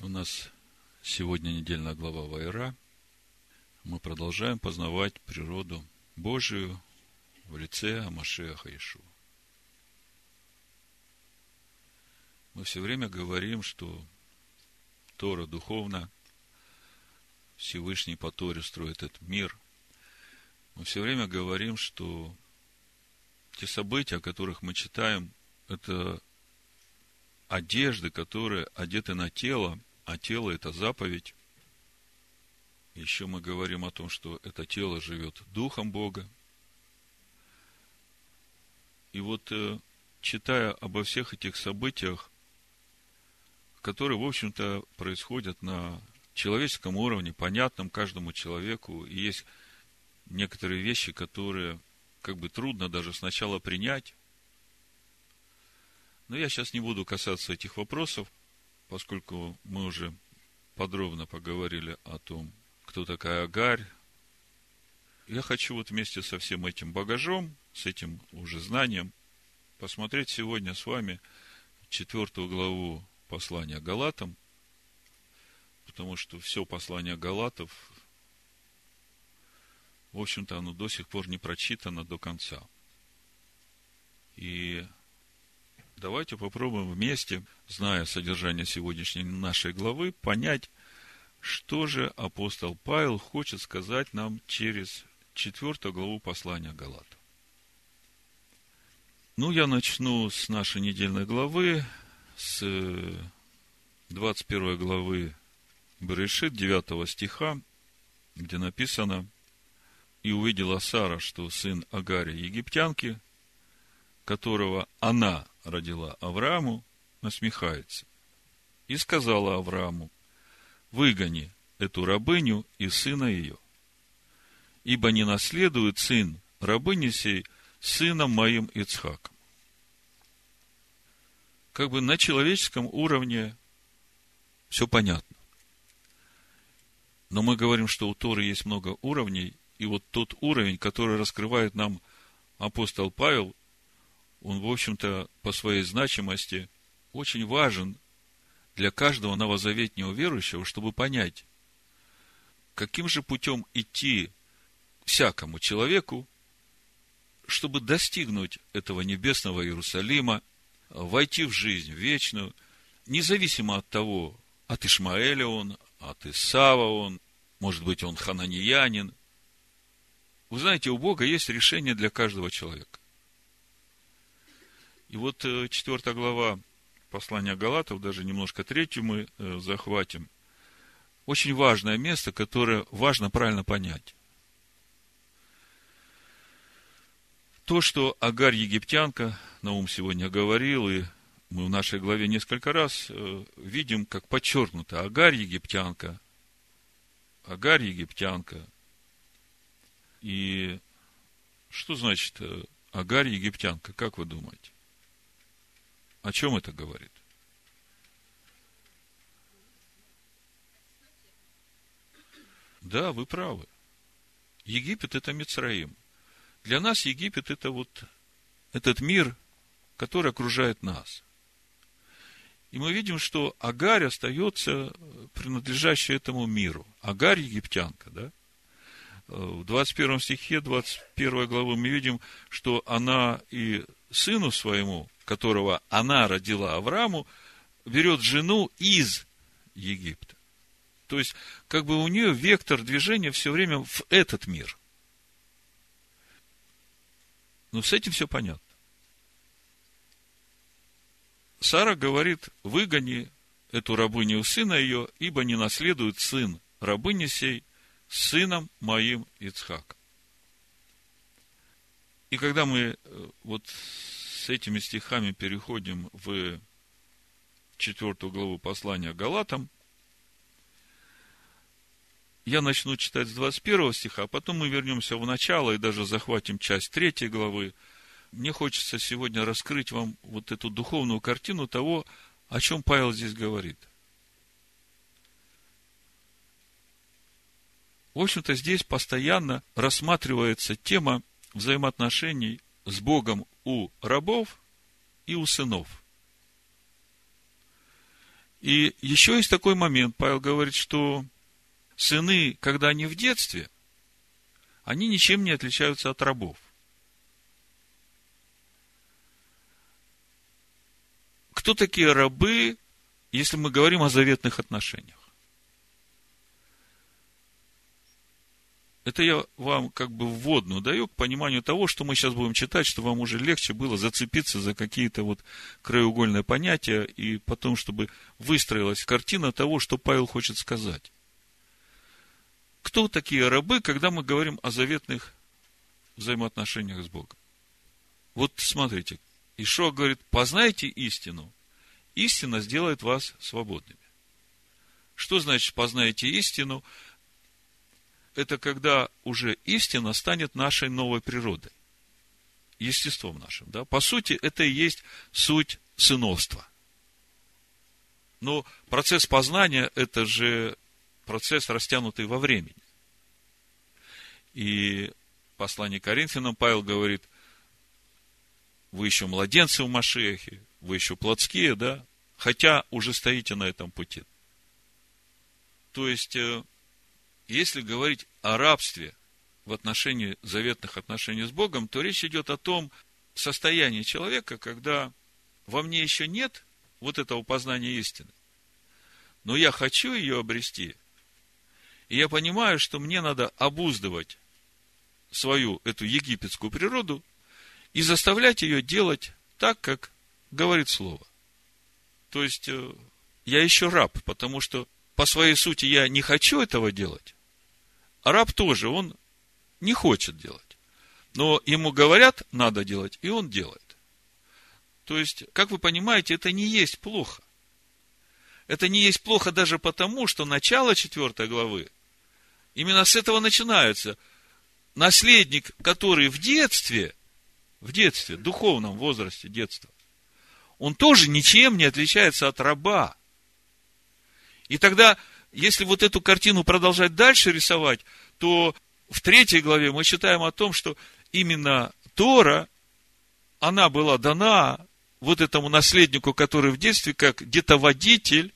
У нас сегодня недельная глава Вайра. Мы продолжаем познавать природу Божию в лице Амашеха Ишуа. Мы все время говорим, что Тора духовна, Всевышний по Торе строит этот мир. Мы все время говорим, что те события, о которых мы читаем, это одежды, которые одеты на тело, а тело – это заповедь. Еще мы говорим о том, что это тело живет Духом Бога. И вот, э, читая обо всех этих событиях, которые, в общем-то, происходят на человеческом уровне, понятном каждому человеку, и есть некоторые вещи, которые как бы трудно даже сначала принять, но я сейчас не буду касаться этих вопросов, поскольку мы уже подробно поговорили о том, кто такая Агарь. Я хочу вот вместе со всем этим багажом, с этим уже знанием, посмотреть сегодня с вами четвертую главу послания Галатам, потому что все послание Галатов, в общем-то, оно до сих пор не прочитано до конца. И Давайте попробуем вместе, зная содержание сегодняшней нашей главы, понять, что же апостол Павел хочет сказать нам через четвертую главу послания Галат. Ну, я начну с нашей недельной главы, с 21 главы Берешит, 9 стиха, где написано, «И увидела Сара, что сын Агари египтянки, которого она родила Аврааму, насмехается. И сказала Аврааму, выгони эту рабыню и сына ее, ибо не наследует сын рабыни сей сыном моим Ицхаком. Как бы на человеческом уровне все понятно. Но мы говорим, что у Торы есть много уровней, и вот тот уровень, который раскрывает нам апостол Павел, он, в общем-то, по своей значимости очень важен для каждого новозаветнего верующего, чтобы понять, каким же путем идти всякому человеку, чтобы достигнуть этого небесного Иерусалима, войти в жизнь вечную, независимо от того, от Ишмаэля он, от Исава он, может быть, он хананьянин. Вы знаете, у Бога есть решение для каждого человека. И вот э, четвертая глава послания Галатов, даже немножко третью мы э, захватим. Очень важное место, которое важно правильно понять. То, что Агарь египтянка, Наум сегодня говорил, и мы в нашей главе несколько раз э, видим, как подчеркнуто, Агарь египтянка, Агарь египтянка. И что значит Агарь египтянка, как вы думаете? О чем это говорит? Да, вы правы. Египет – это Мицраим. Для нас Египет – это вот этот мир, который окружает нас. И мы видим, что Агарь остается принадлежащей этому миру. Агарь – египтянка, да? В 21 стихе 21 главы мы видим, что она и сыну своему которого она родила Аврааму, берет жену из Египта. То есть, как бы у нее вектор движения все время в этот мир. Но с этим все понятно. Сара говорит, выгони эту рабыню сына ее, ибо не наследует сын рабыни сей сыном моим Ицхаком. И когда мы э, вот с этими стихами переходим в четвертую главу послания Галатам. Я начну читать с 21 стиха, а потом мы вернемся в начало и даже захватим часть третьей главы. Мне хочется сегодня раскрыть вам вот эту духовную картину того, о чем Павел здесь говорит. В общем-то, здесь постоянно рассматривается тема взаимоотношений с Богом у рабов и у сынов. И еще есть такой момент, Павел говорит, что сыны, когда они в детстве, они ничем не отличаются от рабов. Кто такие рабы, если мы говорим о заветных отношениях? Это я вам как бы вводную даю к пониманию того, что мы сейчас будем читать, чтобы вам уже легче было зацепиться за какие-то вот краеугольные понятия, и потом, чтобы выстроилась картина того, что Павел хочет сказать. Кто такие рабы, когда мы говорим о заветных взаимоотношениях с Богом? Вот смотрите, Ишо говорит, познайте истину, истина сделает вас свободными. Что значит познайте истину? Это когда уже истина станет нашей новой природой, естеством нашим. Да? По сути, это и есть суть сыновства. Но процесс познания – это же процесс, растянутый во времени. И послание Коринфянам Павел говорит, вы еще младенцы в Машехе, вы еще плотские, да, хотя уже стоите на этом пути. То есть, э, если говорить о рабстве в отношении заветных отношений с Богом, то речь идет о том состоянии человека, когда во мне еще нет вот этого познания истины, но я хочу ее обрести, и я понимаю, что мне надо обуздывать свою эту египетскую природу и заставлять ее делать так, как говорит Слово. То есть, э, я еще раб, потому что по своей сути я не хочу этого делать, а раб тоже, он не хочет делать. Но ему говорят, надо делать, и он делает. То есть, как вы понимаете, это не есть плохо. Это не есть плохо даже потому, что начало четвертой главы, именно с этого начинается. Наследник, который в детстве, в детстве, духовном возрасте детства, он тоже ничем не отличается от раба. И тогда если вот эту картину продолжать дальше рисовать, то в третьей главе мы читаем о том, что именно Тора, она была дана вот этому наследнику, который в детстве как где-то водитель,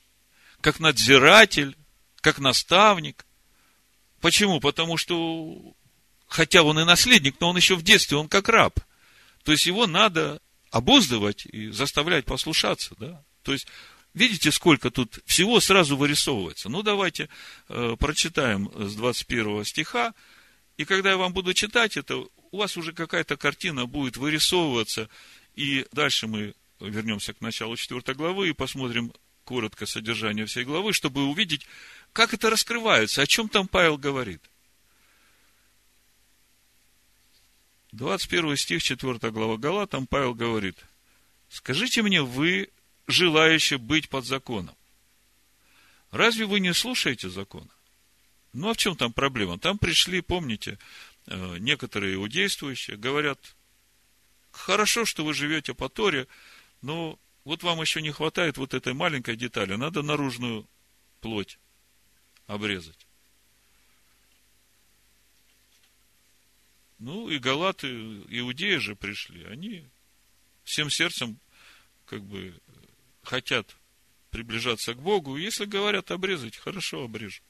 как надзиратель, как наставник. Почему? Потому что, хотя он и наследник, но он еще в детстве, он как раб. То есть его надо обуздывать и заставлять послушаться, да. То есть Видите, сколько тут всего сразу вырисовывается. Ну, давайте э, прочитаем с 21 стиха. И когда я вам буду читать это, у вас уже какая-то картина будет вырисовываться. И дальше мы вернемся к началу 4 главы и посмотрим коротко содержание всей главы, чтобы увидеть, как это раскрывается, о чем там Павел говорит. 21 стих, 4 глава Галатам, Павел говорит, «Скажите мне вы, желающие быть под законом. Разве вы не слушаете закона? Ну, а в чем там проблема? Там пришли, помните, э, некоторые иудействующие, говорят, хорошо, что вы живете по Торе, но вот вам еще не хватает вот этой маленькой детали, надо наружную плоть обрезать. Ну, и галаты, иудеи же пришли, они всем сердцем как бы хотят приближаться к Богу, если говорят обрезать, хорошо обрежу.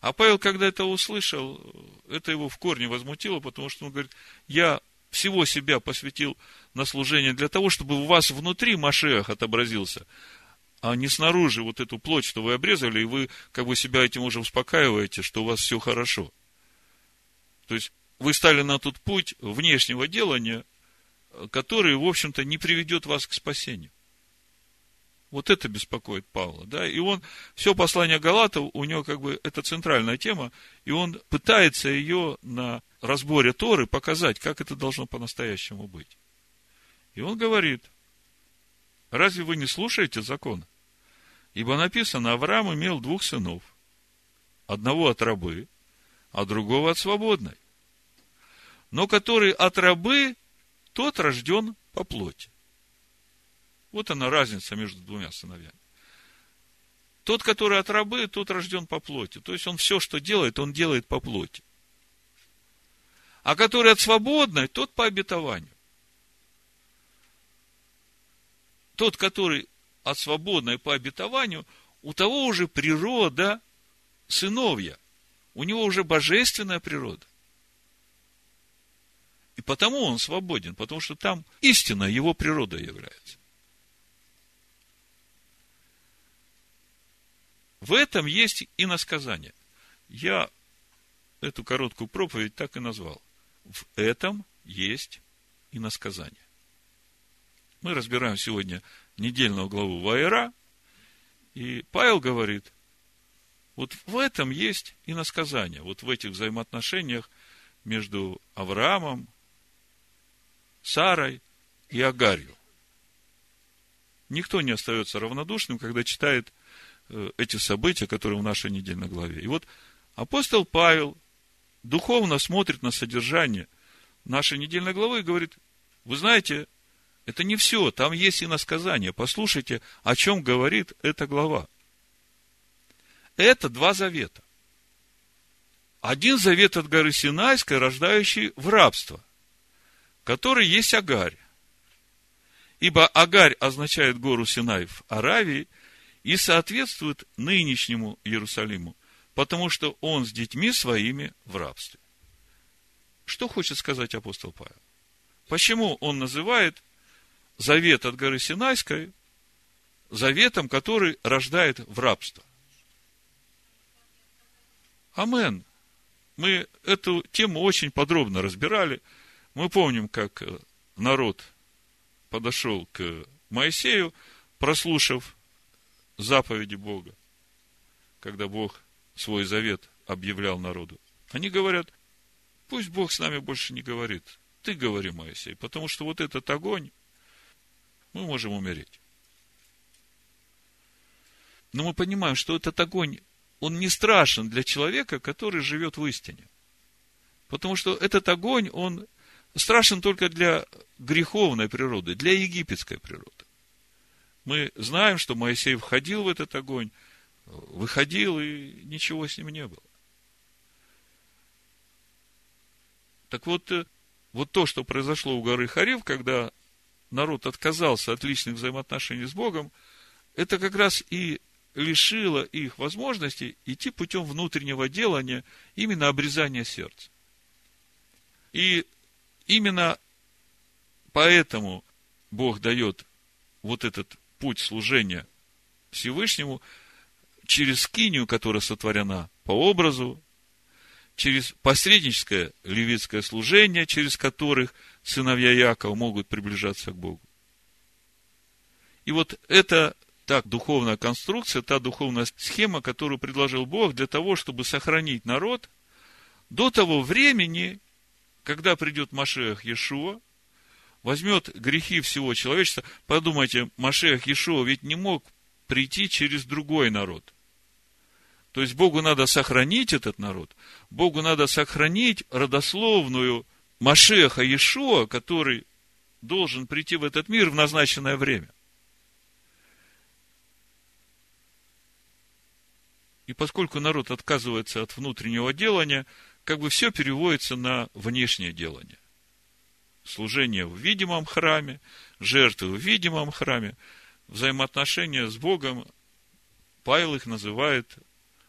А Павел, когда это услышал, это его в корне возмутило, потому что он говорит, я всего себя посвятил на служение для того, чтобы у вас внутри Машех отобразился, а не снаружи вот эту плоть, что вы обрезали, и вы как бы себя этим уже успокаиваете, что у вас все хорошо. То есть, вы стали на тот путь внешнего делания, который, в общем-то, не приведет вас к спасению. Вот это беспокоит Павла, да, и он, все послание Галатов, у него как бы это центральная тема, и он пытается ее на разборе Торы показать, как это должно по-настоящему быть. И он говорит, разве вы не слушаете закона? Ибо написано, Авраам имел двух сынов, одного от рабы, а другого от свободной. Но который от рабы, тот рожден по плоти. Вот она разница между двумя сыновьями. Тот, который от рабы, тот рожден по плоти. То есть он все, что делает, он делает по плоти. А который от свободной, тот по обетованию. Тот, который от свободной по обетованию, у того уже природа сыновья. У него уже божественная природа. И потому он свободен, потому что там истина его природа является. В этом есть и насказание. Я эту короткую проповедь так и назвал. В этом есть и насказание. Мы разбираем сегодня недельную главу Ваера, и Павел говорит, вот в этом есть и насказание, вот в этих взаимоотношениях между Авраамом, Сарой и Агарью. Никто не остается равнодушным, когда читает эти события, которые в нашей недельной главе. И вот апостол Павел духовно смотрит на содержание нашей недельной главы и говорит, вы знаете, это не все, там есть и насказание. Послушайте, о чем говорит эта глава. Это два завета. Один завет от горы Синайской, рождающий в рабство, который есть Агарь. Ибо Агарь означает гору Синай в Аравии и соответствует нынешнему Иерусалиму, потому что он с детьми своими в рабстве. Что хочет сказать апостол Павел? Почему он называет завет от горы Синайской заветом, который рождает в рабство. Амен. Мы эту тему очень подробно разбирали. Мы помним, как народ подошел к Моисею, прослушав заповеди Бога, когда Бог свой завет объявлял народу. Они говорят, пусть Бог с нами больше не говорит. Ты говори, Моисей, потому что вот этот огонь, мы можем умереть. Но мы понимаем, что этот огонь, он не страшен для человека, который живет в истине. Потому что этот огонь, он страшен только для греховной природы, для египетской природы. Мы знаем, что Моисей входил в этот огонь, выходил, и ничего с ним не было. Так вот, э, вот то, что произошло у горы Харев, когда народ отказался от личных взаимоотношений с Богом, это как раз и лишило их возможности идти путем внутреннего делания, именно обрезания сердца. И именно поэтому Бог дает вот этот путь служения Всевышнему через скинию, которая сотворена по образу, через посредническое левитское служение, через которых – сыновья Якова могут приближаться к Богу. И вот это та духовная конструкция, та духовная схема, которую предложил Бог для того, чтобы сохранить народ до того времени, когда придет Машех Иешуа, возьмет грехи всего человечества. Подумайте, Машех Иешуа ведь не мог прийти через другой народ. То есть Богу надо сохранить этот народ, Богу надо сохранить родословную Машеха Иешуа, который должен прийти в этот мир в назначенное время. И поскольку народ отказывается от внутреннего делания, как бы все переводится на внешнее делание. Служение в видимом храме, жертвы в видимом храме, взаимоотношения с Богом, Павел их называет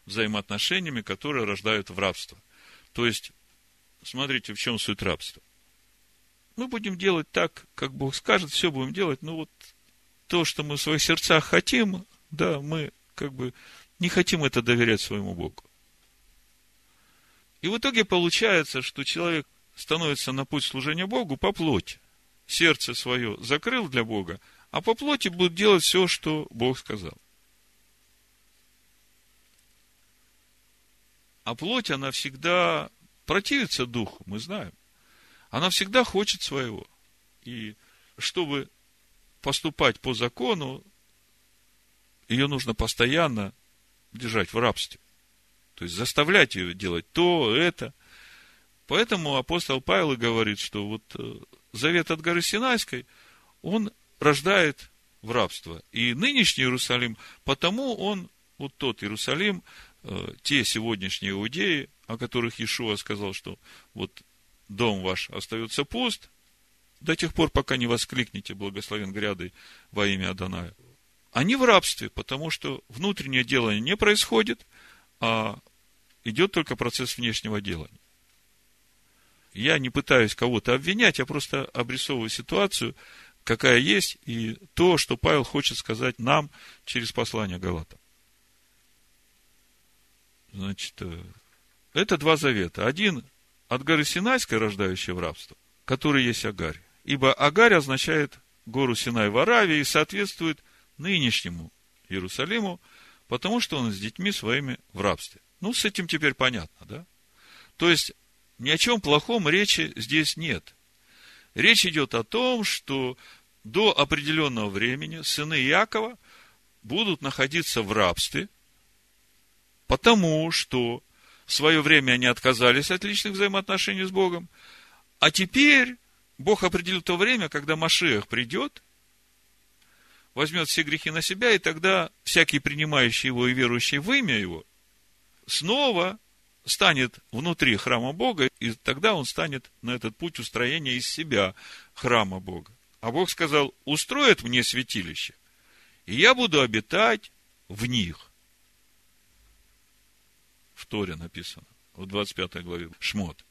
взаимоотношениями, которые рождают в рабство. То есть, смотрите, в чем суть рабства. Мы будем делать так, как Бог скажет, все будем делать, но вот то, что мы в своих сердцах хотим, да, мы как бы не хотим это доверять своему Богу. И в итоге получается, что человек становится на путь служения Богу по плоти. Сердце свое закрыл для Бога, а по плоти будет делать все, что Бог сказал. А плоть, она всегда противится духу, мы знаем. Она всегда хочет своего. И чтобы поступать по закону, ее нужно постоянно держать в рабстве. То есть заставлять ее делать то, это. Поэтому апостол Павел и говорит, что вот э, завет от горы Синайской, он рождает в рабство. И нынешний Иерусалим, потому он, вот тот Иерусалим, э, те сегодняшние иудеи, о которых Иешуа сказал, что вот дом ваш остается пуст, до тех пор, пока не воскликнете благословен грядой во имя Аданая. они в рабстве, потому что внутреннее делание не происходит, а идет только процесс внешнего делания. Я не пытаюсь кого-то обвинять, я просто обрисовываю ситуацию, какая есть, и то, что Павел хочет сказать нам через послание Галата. Значит, э, это два завета. Один от горы Синайской, рождающей в рабство, который есть Агарь. Ибо Агарь означает гору Синай в Аравии и соответствует нынешнему Иерусалиму, потому что он с детьми своими в рабстве. Ну, с этим теперь понятно, да? То есть, ни о чем плохом речи здесь нет. Речь идет о том, что до определенного времени сыны Якова будут находиться в рабстве, потому что в свое время они отказались от личных взаимоотношений с Богом, а теперь Бог определил то время, когда Машех придет, возьмет все грехи на себя, и тогда всякий принимающий его и верующий в имя его снова станет внутри храма Бога, и тогда он станет на этот путь устроения из себя храма Бога. А Бог сказал, устроят мне святилище, и я буду обитать в них. В Торе написано, в 25 главе, Шмот.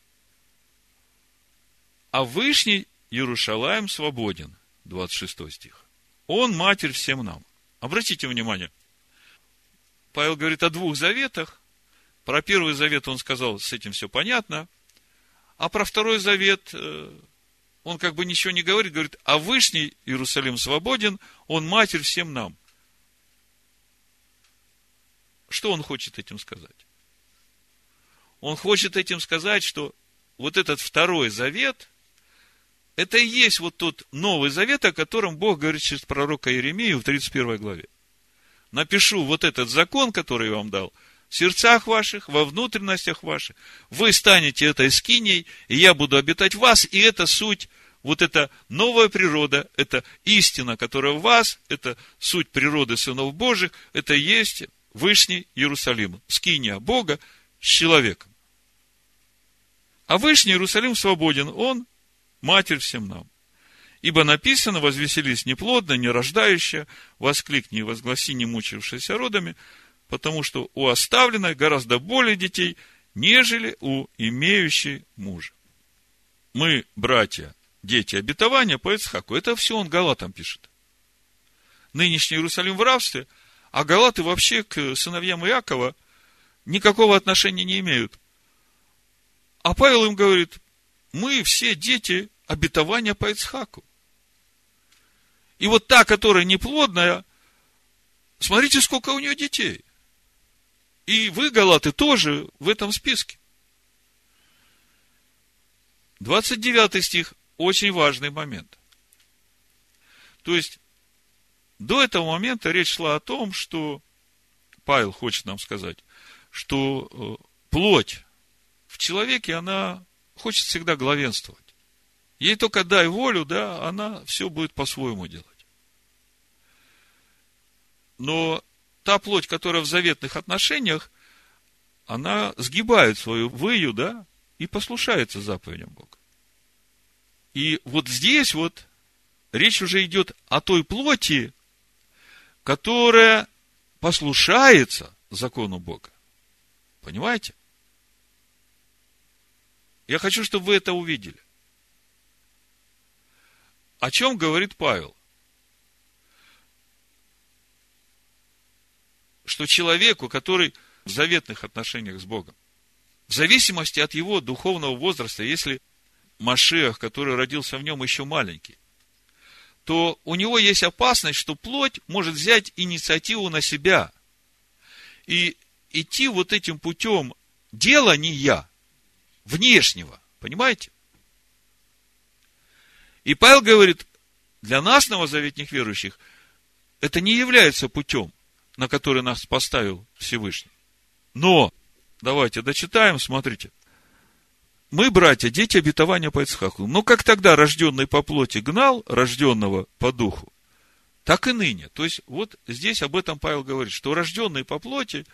А Вышний Иерушалаем свободен, 26 стих. Он матерь всем нам. Обратите внимание, Павел говорит о двух заветах, про Первый Завет он сказал, с этим все понятно. А про Второй Завет э, он как бы ничего не говорит, говорит, а Вышний Иерусалим свободен, он матерь всем нам. Что он хочет этим сказать? Он хочет этим сказать, что вот этот Второй Завет, это и есть вот тот Новый Завет, о котором Бог говорит через пророка Иеремию в 31 главе. Напишу вот этот закон, который я вам дал – в сердцах ваших, во внутренностях ваших. Вы станете этой скиней, и я буду обитать в вас, и это суть, вот эта новая природа, это истина, которая в вас, это суть природы сынов Божьих, это есть Вышний Иерусалим, скиния Бога с человеком. А Вышний Иерусалим свободен, он матерь всем нам. Ибо написано, возвеселись неплодно, не рождающая, воскликни и возгласи не мучившиеся родами, потому что у оставленной гораздо более детей, нежели у имеющей мужа. Мы, братья, дети обетования по Ицхаку. Это все он Галатам пишет. Нынешний Иерусалим в рабстве, а Галаты вообще к сыновьям Иакова никакого отношения не имеют. А Павел им говорит, мы все дети обетования по Ицхаку. И вот та, которая неплодная, смотрите, сколько у нее детей. И вы, Галаты, тоже в этом списке. 29 стих – очень важный момент. То есть, до этого момента речь шла о том, что Павел хочет нам сказать, что э, плоть в человеке, она хочет всегда главенствовать. Ей только дай волю, да, она все будет по-своему делать. Но та плоть, которая в заветных отношениях, она сгибает свою выю, да, и послушается заповедям Бога. И вот здесь вот речь уже идет о той плоти, которая послушается закону Бога. Понимаете? Я хочу, чтобы вы это увидели. О чем говорит Павел? Что человеку, который в заветных отношениях с Богом, в зависимости от его духовного возраста, если Машех, который родился в нем еще маленький, то у него есть опасность, что плоть может взять инициативу на себя и идти вот этим путем делания внешнего. Понимаете? И Павел говорит, для нас, новозаветных верующих, это не является путем на который нас поставил Всевышний. Но, давайте дочитаем, смотрите. Мы, братья, дети обетования по Ицхаку. Но как тогда рожденный по плоти гнал рожденного по духу, так и ныне. То есть, вот здесь об этом Павел говорит, что рожденный по плоти,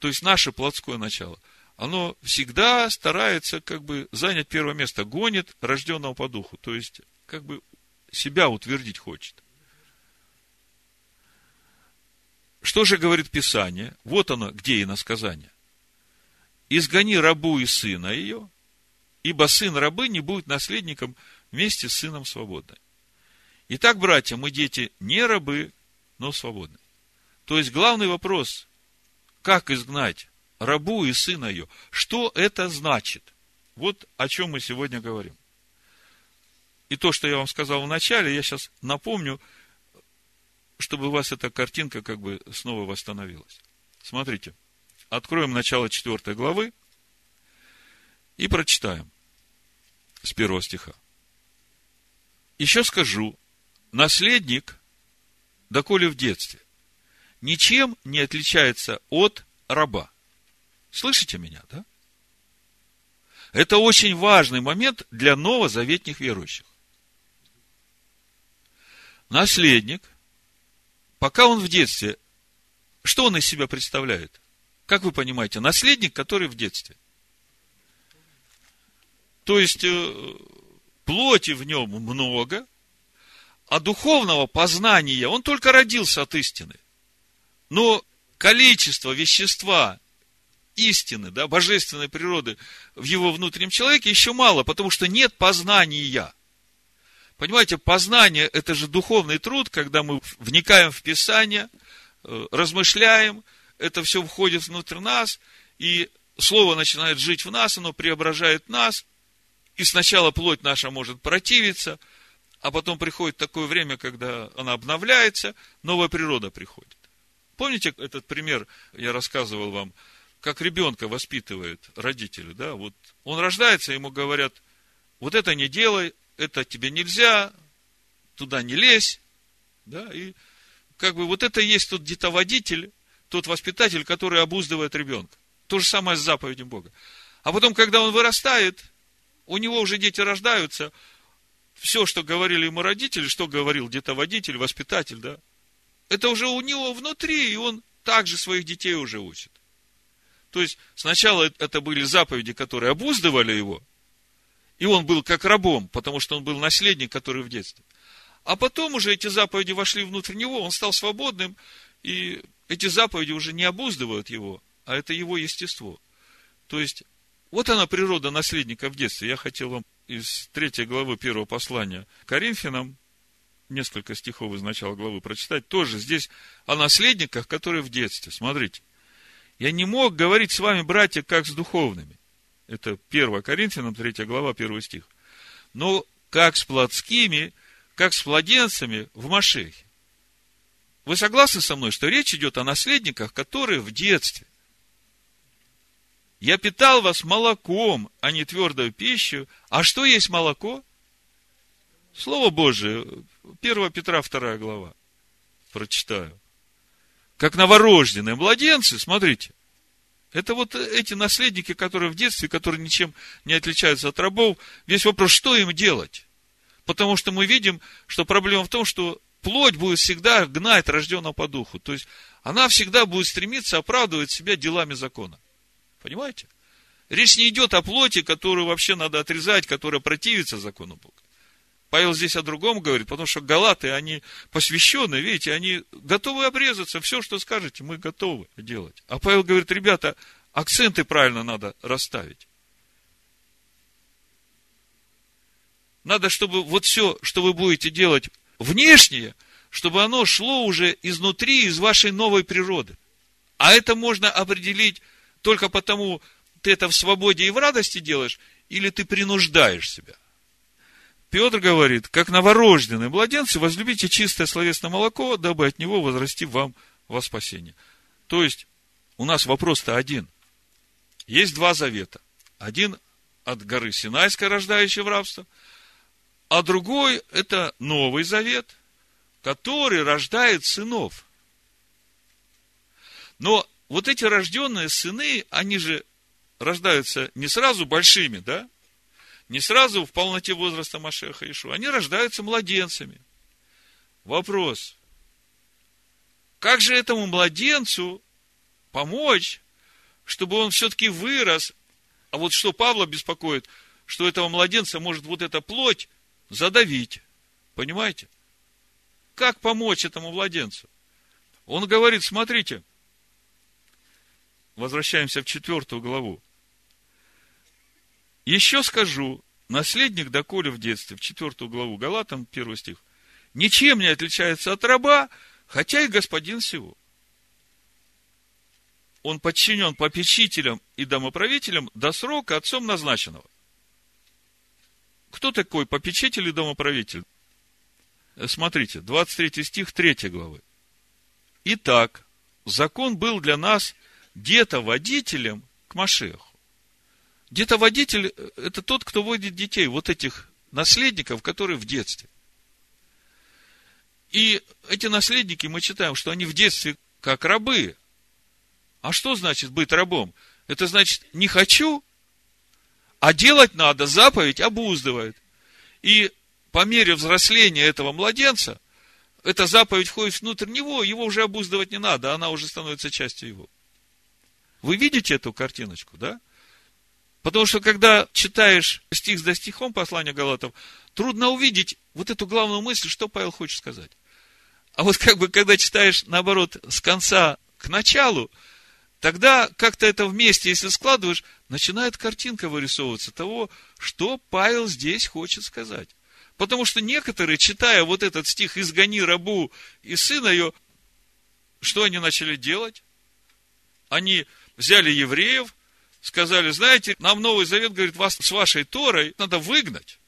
то есть наше плотское начало, оно всегда старается как бы занять первое место, гонит рожденного по духу, то есть как бы себя утвердить хочет. Что же говорит Писание? Вот оно, где и насказание. Изгони рабу и сына ее, ибо сын рабы не будет наследником вместе с сыном свободной. Итак, братья, мы дети не рабы, но свободны. То есть, главный вопрос, как изгнать рабу и сына ее? Что это значит? Вот о чем мы сегодня говорим. И то, что я вам сказал в начале, я сейчас напомню, чтобы у вас эта картинка как бы снова восстановилась. Смотрите, откроем начало 4 главы и прочитаем с первого стиха. Еще скажу, наследник, доколе в детстве, ничем не отличается от раба. Слышите меня, да? Это очень важный момент для новозаветних верующих. Наследник, пока он в детстве, что он из себя представляет? Как вы понимаете, наследник, который в детстве. То есть, э, плоти в нем много, а духовного познания он только родился от истины. Но количество вещества истины, да, божественной природы в его внутреннем человеке еще мало, потому что нет познания. Понимаете, познание – это же духовный труд, когда мы вникаем в Писание, э, размышляем, это все входит внутрь нас, и Слово начинает жить в нас, оно преображает нас, и сначала плоть наша может противиться, а потом приходит такое время, когда она обновляется, новая природа приходит. Помните этот пример, я рассказывал вам, как ребенка воспитывает родители, да, вот он рождается, ему говорят, вот это не делай, это тебе нельзя, туда не лезь, да, и как бы вот это и есть тот детоводитель, тот воспитатель, который обуздывает ребенка. То же самое с заповедью Бога. А потом, когда он вырастает, у него уже дети рождаются, все, что говорили ему родители, что говорил где-то водитель, воспитатель, да, это уже у него внутри, и он также своих детей уже учит. То есть, сначала это были заповеди, которые обуздывали его, и он был как рабом, потому что он был наследник, который в детстве. А потом уже эти заповеди вошли внутрь него, он стал свободным, и эти заповеди уже не обуздывают его, а это его естество. То есть, вот она природа наследника в детстве. Я хотел вам из третьей главы первого послания Коринфянам несколько стихов из начала главы прочитать. Тоже здесь о наследниках, которые в детстве. Смотрите. Я не мог говорить с вами, братья, как с духовными. Это 1 Коринфянам, 3 глава, 1 стих. Но как с плотскими, как с младенцами в Машехе. Вы согласны со мной, что речь идет о наследниках, которые в детстве – я питал вас молоком, а не твердую пищу. А что есть молоко? Слово Божие, 1 Петра 2 глава. Прочитаю. Как новорожденные младенцы, смотрите. Это вот эти наследники, которые в детстве, которые ничем не отличаются от рабов. Весь вопрос, что им делать? Потому что мы видим, что проблема в том, что плоть будет всегда гнать рожденного по духу. То есть, она всегда будет стремиться оправдывать себя делами закона. Понимаете? Речь не идет о плоти, которую вообще надо отрезать, которая противится закону Бога. Павел здесь о другом говорит, потому что галаты, они посвященные, видите, они готовы обрезаться, все, что скажете, мы готовы делать. А Павел говорит, ребята, акценты правильно надо расставить. Надо, чтобы вот все, что вы будете делать внешнее, чтобы оно шло уже изнутри, из вашей новой природы. А это можно определить только потому, ты это в свободе и в радости делаешь, или ты принуждаешь себя. Петр говорит, как новорожденные младенцы, возлюбите чистое словесное молоко, дабы от него возрасти вам во спасение. То есть, у нас вопрос-то один. Есть два завета. Один от горы Синайской, рождающей в рабство, а другой – это Новый Завет, который рождает сынов. Но вот эти рожденные сыны, они же рождаются не сразу большими, да? Не сразу в полноте возраста Машеха Ишу. Они рождаются младенцами. Вопрос. Как же этому младенцу помочь, чтобы он все-таки вырос? А вот что Павла беспокоит, что этого младенца может вот эта плоть задавить. Понимаете? Как помочь этому младенцу? Он говорит, смотрите, возвращаемся в четвертую главу. Еще скажу, наследник, доколе в детстве, в четвертую главу Галатам, первый стих, ничем не отличается от раба, хотя и господин всего. Он подчинен попечителям и домоправителям до срока отцом назначенного. Кто такой попечитель и домоправитель? Смотрите, 23 стих 3 главы. Итак, закон был для нас где-то водителем к Машеху. Где-то водитель – это тот, кто водит детей, вот этих наследников, которые в детстве. И эти наследники, мы читаем, что они в детстве как рабы. А что значит быть рабом? Это значит, не хочу, а делать надо, заповедь обуздывает. И по мере взросления этого младенца, эта заповедь входит внутрь него, его уже обуздывать не надо, она уже становится частью его. Вы видите эту картиночку, да? Потому что, когда читаешь стих за стихом послания Галатов, трудно увидеть вот эту главную мысль, что Павел хочет сказать. А вот как бы, когда читаешь, наоборот, с конца к началу, тогда как-то это вместе, если складываешь, начинает картинка вырисовываться того, что Павел здесь хочет сказать. Потому что некоторые, читая вот этот стих «Изгони рабу и сына ее», что они начали делать? Они взяли евреев, сказали, знаете, нам Новый Завет говорит, вас с вашей Торой надо выгнать.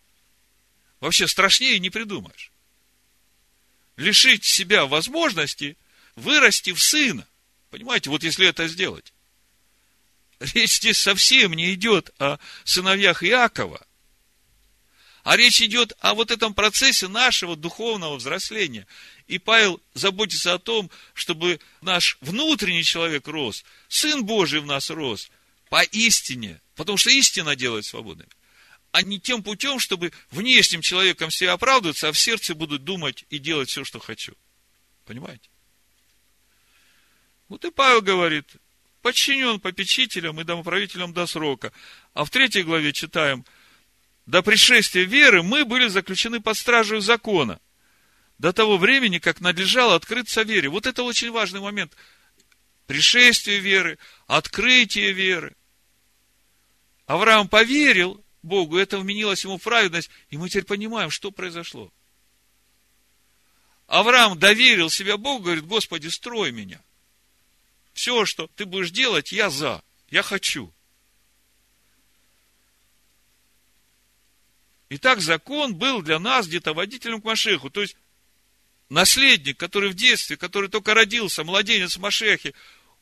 Вообще страшнее не придумаешь. Лишить себя возможности вырасти в сына. Понимаете, вот если это сделать. Речь здесь совсем не идет о сыновьях Иакова, а речь идет о вот этом процессе нашего духовного взросления. И Павел заботится о том, чтобы наш внутренний человек рос, Сын Божий в нас рос, поистине, потому что истина делает свободными, а не тем путем, чтобы внешним человеком все оправдываться, а в сердце будут думать и делать все, что хочу. Понимаете? Вот и Павел говорит, подчинен попечителям и домоправителям до срока. А в третьей главе читаем, до пришествия веры мы были заключены под стражей закона, до того времени, как надлежало открыться вере. Вот это очень важный момент. Пришествие веры, открытие веры. Авраам поверил Богу, это вменилось ему в праведность, и мы теперь понимаем, что произошло. Авраам доверил себя Богу, говорит, Господи, строй меня. Все, что ты будешь делать, я за, я хочу. Итак, закон был для нас где-то водителем к Машеху. То есть, наследник, который в детстве, который только родился, младенец в Машехе,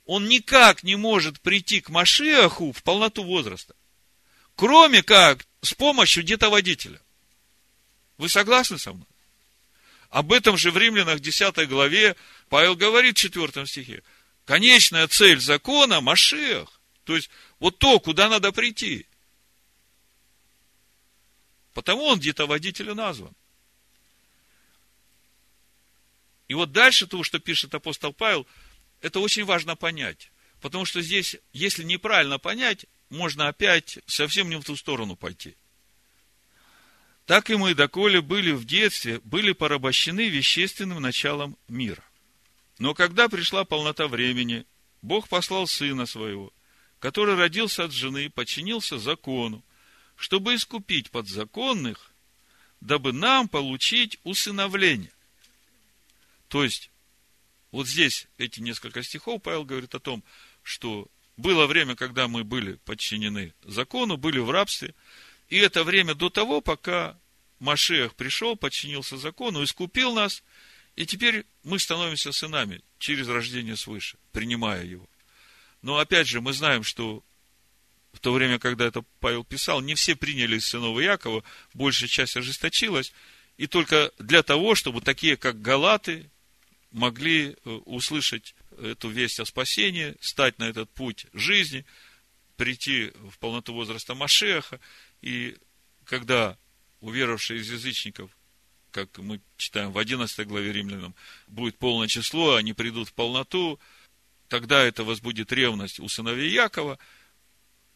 он никак не может прийти к Машеху в полноту возраста кроме как с помощью где-то водителя. Вы согласны со мной? Об этом же в Римлянах 10 главе Павел говорит в 4 стихе. Конечная цель закона – Машех. То есть, вот то, куда надо прийти. Потому он где-то водителю назван. И вот дальше то, что пишет апостол Павел, это очень важно понять. Потому что здесь, если неправильно понять, можно опять совсем не в ту сторону пойти. Так и мы, доколе были в детстве, были порабощены вещественным началом мира. Но когда пришла полнота времени, Бог послал Сына Своего, который родился от жены и подчинился закону, чтобы искупить подзаконных, дабы нам получить усыновление. То есть, вот здесь эти несколько стихов Павел говорит о том, что было время, когда мы были подчинены закону, были в рабстве. И это время до того, пока Машех пришел, подчинился закону, искупил нас, и теперь мы становимся сынами через рождение свыше, принимая его. Но опять же, мы знаем, что в то время, когда это Павел писал, не все приняли сынов Якова, большая часть ожесточилась, и только для того, чтобы такие, как Галаты, могли э, услышать эту весть о спасении, стать на этот путь жизни, прийти в полноту возраста Машеха, и когда уверовавшие из язычников, как мы читаем в 11 главе римлянам, будет полное число, они придут в полноту, тогда это возбудит ревность у сыновей Якова,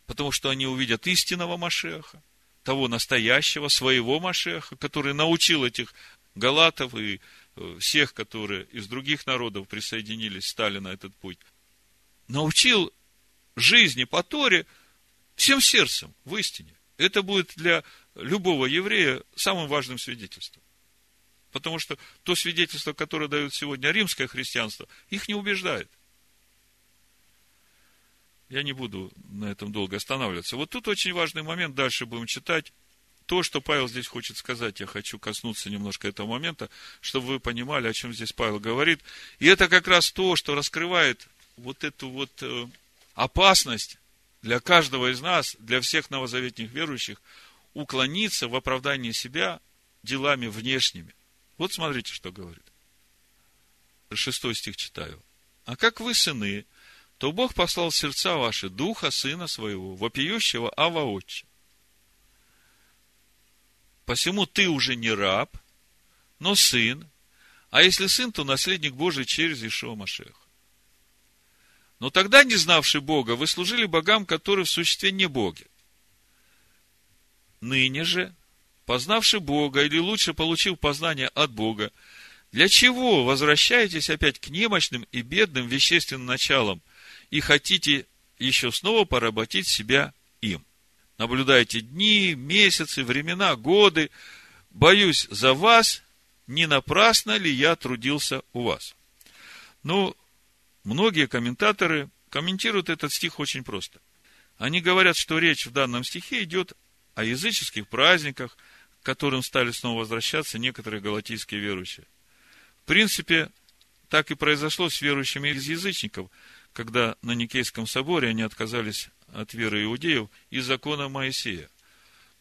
потому что они увидят истинного Машеха, того настоящего, своего Машеха, который научил этих галатов и всех, которые из других народов присоединились, стали на этот путь, научил жизни по Торе всем сердцем, в истине. Это будет для любого еврея самым важным свидетельством. Потому что то свидетельство, которое дает сегодня римское христианство, их не убеждает. Я не буду на этом долго останавливаться. Вот тут очень важный момент, дальше будем читать. То, что Павел здесь хочет сказать, я хочу коснуться немножко этого момента, чтобы вы понимали, о чем здесь Павел говорит. И это как раз то, что раскрывает вот эту вот э, опасность для каждого из нас, для всех новозаветных верующих, уклониться в оправдании себя делами внешними. Вот смотрите, что говорит. Шестой стих читаю. А как вы сыны, то Бог послал в сердца ваши духа сына своего, вопиющего Ава Отче. Посему ты уже не раб, но сын, а если сын, то наследник Божий через Ишуа Машеха. Но тогда, не знавший Бога, вы служили богам, которые в существе не боги. Ныне же, познавший Бога, или лучше получив познание от Бога, для чего возвращаетесь опять к немощным и бедным вещественным началам и хотите еще снова поработить себя им? Наблюдайте дни, месяцы, времена, годы. Боюсь за вас, не напрасно ли я трудился у вас? Ну, Многие комментаторы комментируют этот стих очень просто. Они говорят, что речь в данном стихе идет о языческих праздниках, к которым стали снова возвращаться некоторые галатийские верующие. В принципе, так и произошло с верующими из язычников, когда на Никейском соборе они отказались от веры иудеев и закона Моисея.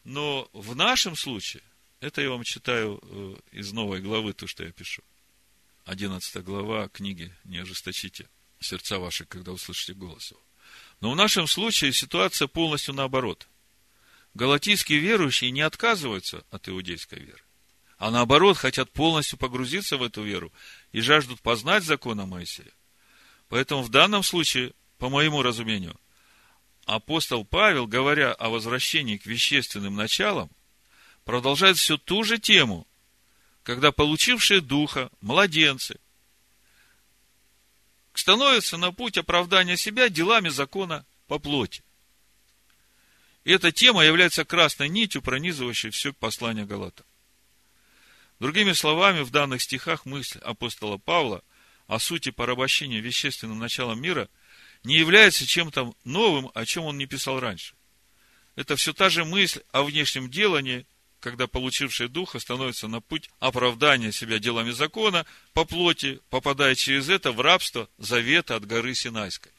Но в нашем случае, это я вам читаю э, из новой главы, то, что я пишу, 11 глава книги «Не ожесточите сердца ваши, когда услышите голос его». Но в нашем случае ситуация полностью наоборот. Галатийские верующие не отказываются от иудейской веры, а наоборот хотят полностью погрузиться в эту веру и жаждут познать закона Моисея. Поэтому в данном случае, по моему разумению, апостол Павел, говоря о возвращении к вещественным началам, продолжает всю ту же тему, когда получившие духа, младенцы, становятся на путь оправдания себя делами закона по плоти. И эта тема является красной нитью, пронизывающей все послание Галата. Другими словами, в данных стихах мысль апостола Павла о сути порабощения вещественным началом мира не является чем-то новым, о чем он не писал раньше. Это все та же мысль о внешнем делании когда получивший духа становится на путь оправдания себя делами закона по плоти, попадая через это в рабство завета от горы Синайской.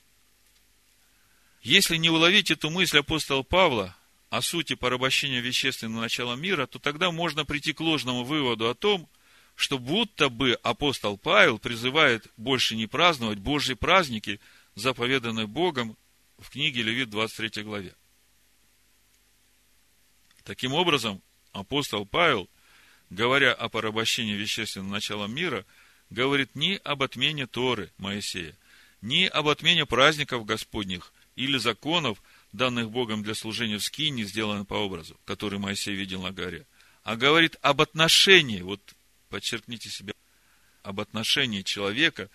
Если не уловить эту мысль апостола Павла о сути порабощения вещественного начала мира, то тогда можно прийти к ложному выводу о том, что будто бы апостол Павел призывает больше не праздновать Божьи праздники, заповеданные Богом в книге Левит 23 главе. Таким образом, апостол Павел, говоря о порабощении вещественным началом мира, говорит не об отмене Торы Моисея, не об отмене праздников Господних или законов, данных Богом для служения в скине, сделанных по образу, который Моисей видел на горе, а говорит об отношении, вот подчеркните себе, об отношении человека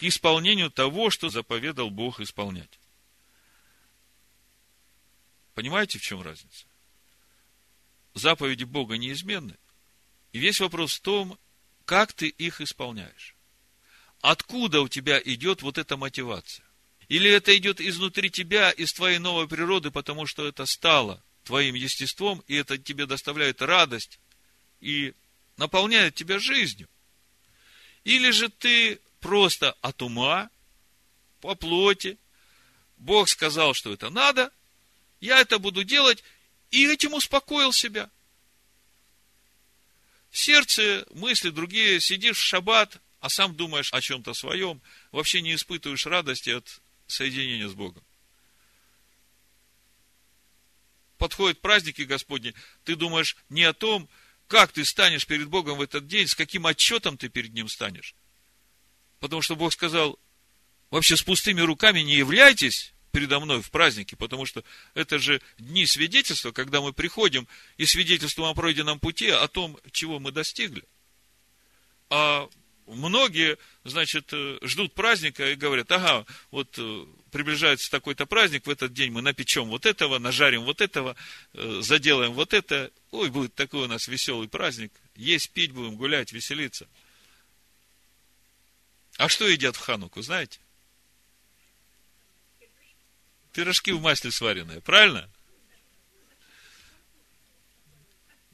к исполнению того, что заповедал Бог исполнять. Понимаете, в чем разница? заповеди Бога неизменны. И весь вопрос в том, как ты их исполняешь. Откуда у тебя идет вот эта мотивация? Или это идет изнутри тебя, из твоей новой природы, потому что это стало твоим естеством, и это тебе доставляет радость и наполняет тебя жизнью? Или же ты просто от ума, по плоти, Бог сказал, что это надо, я это буду делать, и этим успокоил себя. В сердце мысли другие, сидишь в шаббат, а сам думаешь о чем-то своем, вообще не испытываешь радости от соединения с Богом. Подходят праздники Господни, ты думаешь не о том, как ты станешь перед Богом в этот день, с каким отчетом ты перед Ним станешь. Потому что Бог сказал, вообще с пустыми руками не являйтесь, передо мной в празднике, потому что это же дни свидетельства, когда мы приходим и свидетельствуем о пройденном пути, о том, чего мы достигли. А многие, значит, э, ждут праздника и говорят, ага, вот э, приближается такой-то праздник, в этот день мы напечем вот этого, нажарим вот этого, э, заделаем вот это. Ой, будет такой у нас веселый праздник. Есть, пить будем, гулять, веселиться. А что едят в Хануку, знаете? Пирожки в масле сваренные, правильно?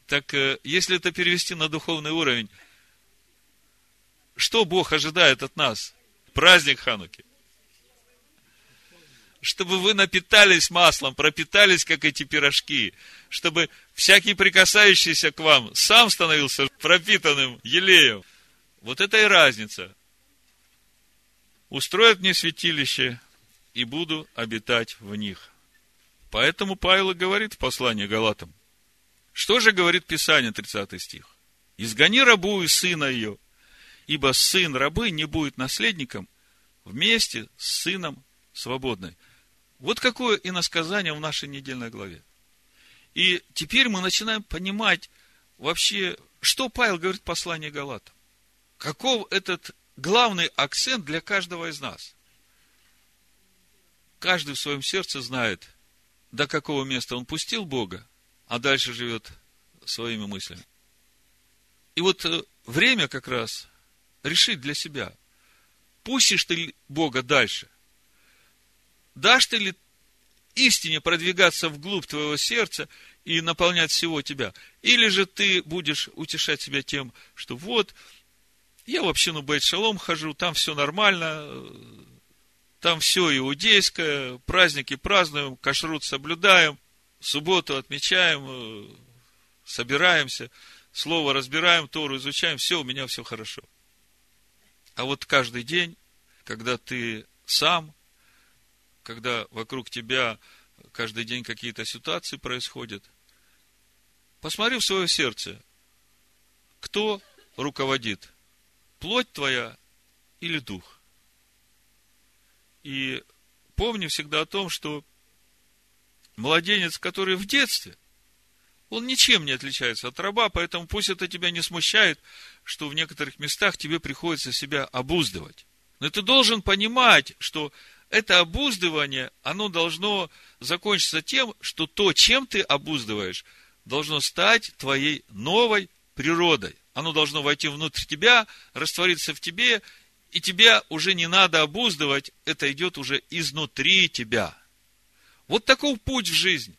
Так, если это перевести на духовный уровень, что Бог ожидает от нас? Праздник Хануки. Чтобы вы напитались маслом, пропитались, как эти пирожки. Чтобы всякий прикасающийся к вам сам становился пропитанным елеем. Вот это и разница. Устроят мне святилище, и буду обитать в них. Поэтому Павел говорит в послании Галатам. Что же говорит Писание, 30 стих? «Изгони рабу и сына ее, ибо сын рабы не будет наследником вместе с сыном свободной. Вот какое иносказание в нашей недельной главе. И теперь мы начинаем понимать вообще, что Павел говорит в послании Галатам. Каков этот главный акцент для каждого из нас. Каждый в своем сердце знает, до какого места он пустил Бога, а дальше живет своими мыслями. И вот э, время как раз решить для себя, пустишь ты Бога дальше, дашь ты ли истине продвигаться вглубь твоего сердца и наполнять всего тебя, или же ты будешь утешать себя тем, что вот, я в общину Бейт Шалом хожу, там все нормально, там все иудейское, праздники празднуем, кашрут соблюдаем, субботу отмечаем, собираемся, слово разбираем, Тору изучаем, все, у меня все хорошо – а вот каждый день, когда ты сам, когда вокруг тебя каждый день какие-то ситуации происходят, посмотри в свое сердце, кто руководит, плоть твоя или дух. И помни всегда о том, что младенец, который в детстве, он ничем не отличается от раба, поэтому пусть это тебя не смущает, что в некоторых местах тебе приходится себя обуздывать. Но ты должен понимать, что это обуздывание, оно должно закончиться тем, что то, чем ты обуздываешь, должно стать твоей новой природой. Оно должно войти внутрь тебя, раствориться в тебе, и тебя уже не надо обуздывать, это идет уже изнутри тебя. Вот такой путь в жизнь.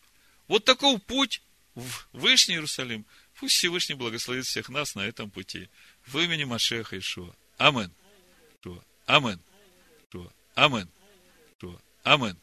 Вот такой путь в Вышний Иерусалим – Пусть Всевышний благословит всех нас на этом пути. В имени Машеха Ишуа. Амин. Амин. Амин. Амин. Амин.